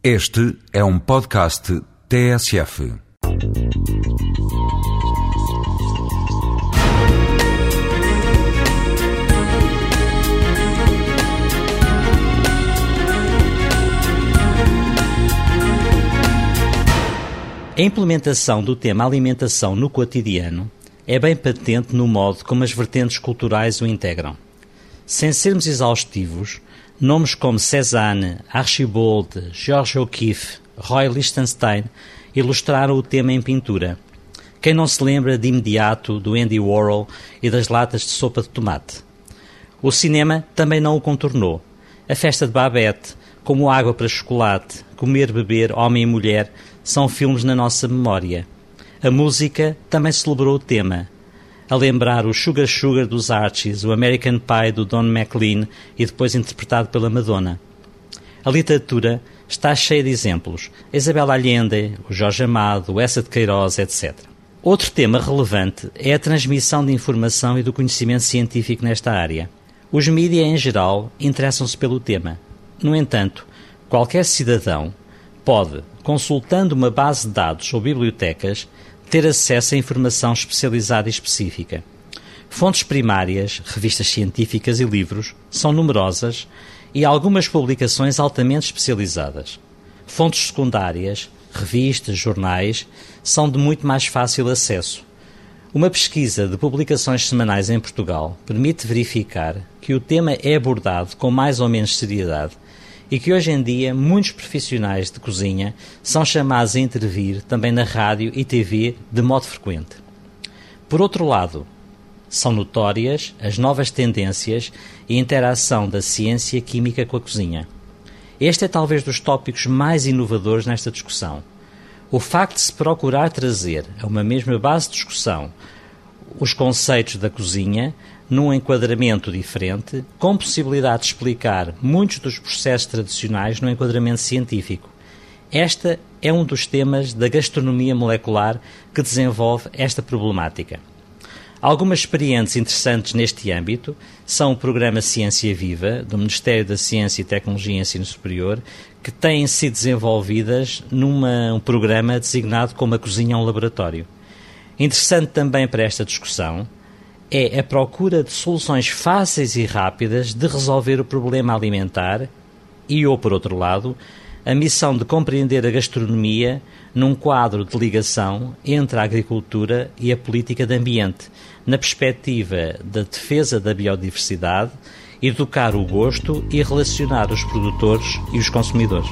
Este é um podcast TSF. A implementação do tema alimentação no cotidiano é bem patente no modo como as vertentes culturais o integram. Sem sermos exaustivos, nomes como Cézanne, Archibald, George O'Keeffe, Roy Lichtenstein ilustraram o tema em pintura. Quem não se lembra de imediato do Andy Warhol e das latas de sopa de tomate? O cinema também não o contornou. A festa de Babette, como Água para Chocolate, Comer, Beber, Homem e Mulher, são filmes na nossa memória. A música também celebrou o tema, a lembrar o Sugar Sugar dos Archies, o American Pie do Don McLean e depois interpretado pela Madonna. A literatura está cheia de exemplos. A Isabel Allende, o Jorge Amado, o Essa de Queiroz, etc. Outro tema relevante é a transmissão de informação e do conhecimento científico nesta área. Os mídias, em geral, interessam-se pelo tema. No entanto, qualquer cidadão pode, consultando uma base de dados ou bibliotecas, ter acesso a informação especializada e específica. Fontes primárias, revistas científicas e livros são numerosas e algumas publicações altamente especializadas. Fontes secundárias, revistas, jornais, são de muito mais fácil acesso. Uma pesquisa de publicações semanais em Portugal permite verificar que o tema é abordado com mais ou menos seriedade e que hoje em dia muitos profissionais de cozinha são chamados a intervir também na rádio e TV de modo frequente. Por outro lado, são notórias as novas tendências e interação da ciência química com a cozinha. Este é talvez dos tópicos mais inovadores nesta discussão. O facto de se procurar trazer a uma mesma base de discussão os conceitos da cozinha num enquadramento diferente, com possibilidade de explicar muitos dos processos tradicionais no enquadramento científico. Esta é um dos temas da gastronomia molecular que desenvolve esta problemática. Algumas experiências interessantes neste âmbito são o programa Ciência Viva, do Ministério da Ciência e Tecnologia e Ensino Superior, que têm sido desenvolvidas num um programa designado como a Cozinha a um Laboratório. Interessante também para esta discussão é a procura de soluções fáceis e rápidas de resolver o problema alimentar e, ou por outro lado, a missão de compreender a gastronomia num quadro de ligação entre a agricultura e a política de ambiente, na perspectiva da defesa da biodiversidade, educar o gosto e relacionar os produtores e os consumidores.